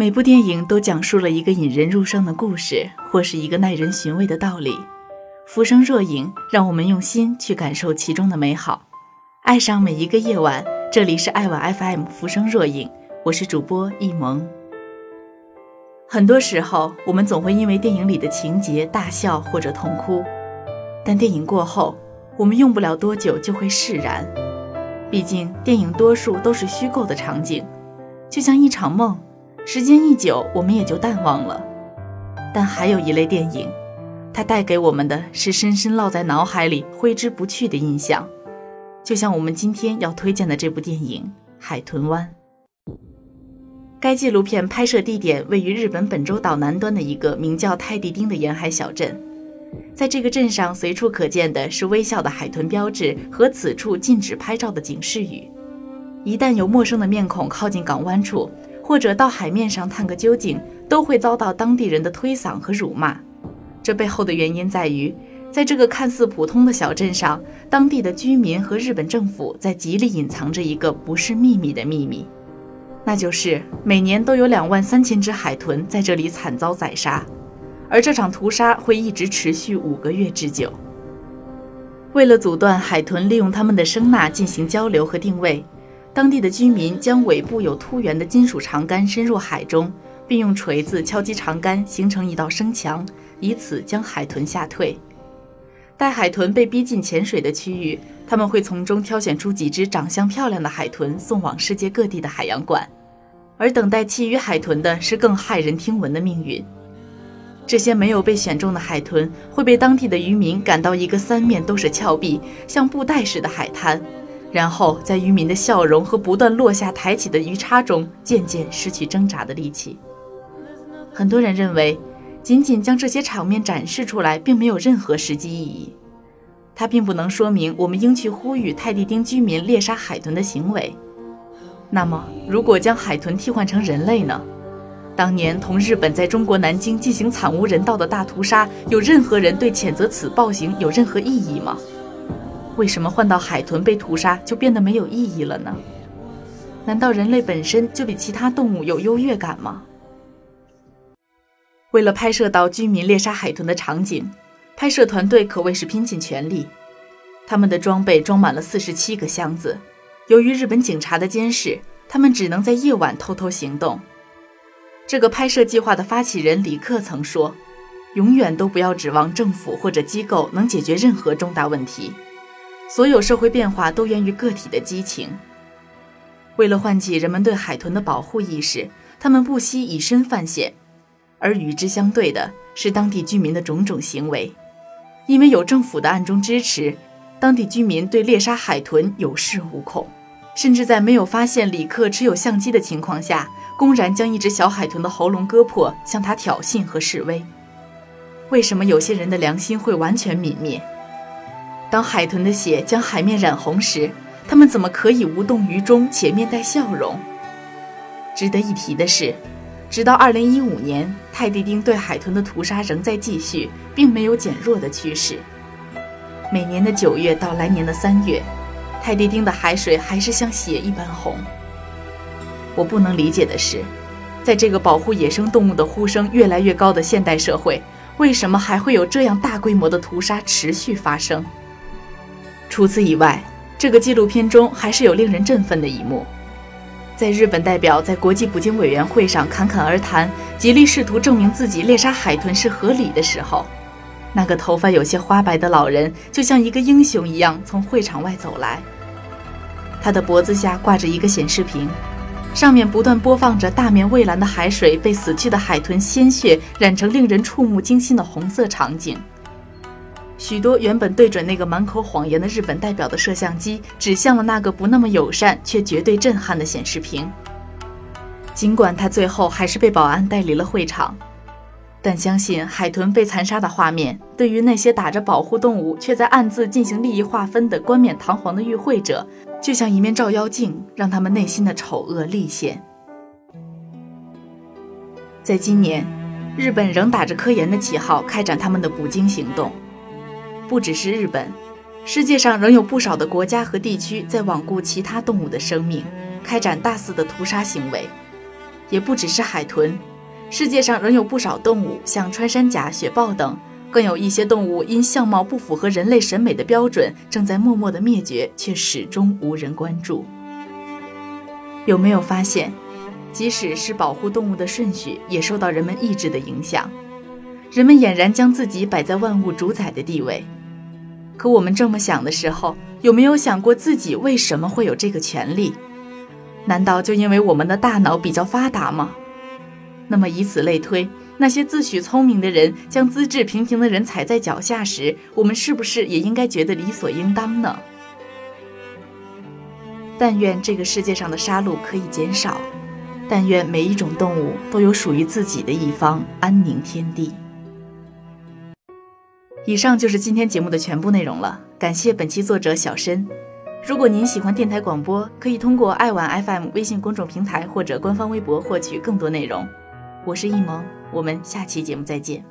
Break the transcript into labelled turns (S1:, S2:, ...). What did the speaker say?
S1: 每部电影都讲述了一个引人入胜的故事，或是一个耐人寻味的道理。浮生若影，让我们用心去感受其中的美好，爱上每一个夜晚。这里是爱晚 FM，浮生若影，我是主播一萌。很多时候，我们总会因为电影里的情节大笑或者痛哭，但电影过后，我们用不了多久就会释然。毕竟，电影多数都是虚构的场景，就像一场梦，时间一久，我们也就淡忘了。但还有一类电影，它带给我们的是深深烙在脑海里、挥之不去的印象，就像我们今天要推荐的这部电影《海豚湾》。该纪录片拍摄地点位于日本本州岛南端的一个名叫泰迪丁的沿海小镇，在这个镇上随处可见的是微笑的海豚标志和此处禁止拍照的警示语。一旦有陌生的面孔靠近港湾处，或者到海面上探个究竟，都会遭到当地人的推搡和辱骂。这背后的原因在于，在这个看似普通的小镇上，当地的居民和日本政府在极力隐藏着一个不是秘密的秘密。那就是每年都有两万三千只海豚在这里惨遭宰杀，而这场屠杀会一直持续五个月之久。为了阻断海豚利用它们的声呐进行交流和定位，当地的居民将尾部有凸圆的金属长杆伸入海中，并用锤子敲击长杆，形成一道声墙，以此将海豚吓退。待海豚被逼近潜水的区域，他们会从中挑选出几只长相漂亮的海豚，送往世界各地的海洋馆。而等待其余海豚的是更骇人听闻的命运。这些没有被选中的海豚会被当地的渔民赶到一个三面都是峭壁、像布袋似的海滩，然后在渔民的笑容和不断落下抬起的鱼叉中，渐渐失去挣扎的力气。很多人认为，仅仅将这些场面展示出来，并没有任何实际意义。它并不能说明我们应去呼吁泰迪丁居民猎杀海豚的行为。那么，如果将海豚替换成人类呢？当年同日本在中国南京进行惨无人道的大屠杀，有任何人对谴责此暴行有任何异议吗？为什么换到海豚被屠杀就变得没有意义了呢？难道人类本身就比其他动物有优越感吗？为了拍摄到居民猎杀海豚的场景，拍摄团队可谓是拼尽全力，他们的装备装满了四十七个箱子。由于日本警察的监视，他们只能在夜晚偷偷行动。这个拍摄计划的发起人李克曾说：“永远都不要指望政府或者机构能解决任何重大问题。所有社会变化都源于个体的激情。为了唤起人们对海豚的保护意识，他们不惜以身犯险。而与之相对的是当地居民的种种行为，因为有政府的暗中支持，当地居民对猎杀海豚有恃无恐。”甚至在没有发现李克持有相机的情况下，公然将一只小海豚的喉咙割破，向他挑衅和示威。为什么有些人的良心会完全泯灭？当海豚的血将海面染红时，他们怎么可以无动于衷且面带笑容？值得一提的是，直到2015年，泰迪丁对海豚的屠杀仍在继续，并没有减弱的趋势。每年的九月到来年的三月。泰迪丁的海水还是像血一般红。我不能理解的是，在这个保护野生动物的呼声越来越高的现代社会，为什么还会有这样大规模的屠杀持续发生？除此以外，这个纪录片中还是有令人振奋的一幕：在日本代表在国际捕鲸委员会上侃侃而谈，极力试图证明自己猎杀海豚是合理的时候。那个头发有些花白的老人，就像一个英雄一样从会场外走来。他的脖子下挂着一个显示屏，上面不断播放着大面蔚蓝的海水被死去的海豚鲜血染成令人触目惊心的红色场景。许多原本对准那个满口谎言的日本代表的摄像机，指向了那个不那么友善却绝对震撼的显示屏。尽管他最后还是被保安带离了会场。但相信海豚被残杀的画面，对于那些打着保护动物却在暗自进行利益划分的冠冕堂皇的与会者，就像一面照妖镜，让他们内心的丑恶立现。在今年，日本仍打着科研的旗号开展他们的捕鲸行动。不只是日本，世界上仍有不少的国家和地区在罔顾其他动物的生命，开展大肆的屠杀行为。也不只是海豚，世界上仍有不少动物，像穿山甲、雪豹等，更有一些动物因相貌不符合人类审美的标准，正在默默的灭绝，却始终无人关注。有没有发现，即使是保护动物的顺序，也受到人们意志的影响？人们俨然将自己摆在万物主宰的地位。可我们这么想的时候，有没有想过自己为什么会有这个权利？难道就因为我们的大脑比较发达吗？那么以此类推，那些自诩聪明的人将资质平平的人踩在脚下时，我们是不是也应该觉得理所应当呢？但愿这个世界上的杀戮可以减少，但愿每一种动物都有属于自己的一方安宁天地。以上就是今天节目的全部内容了，感谢本期作者小申。如果您喜欢电台广播，可以通过爱晚 FM 微信公众平台或者官方微博获取更多内容。我是易萌，我们下期节目再见。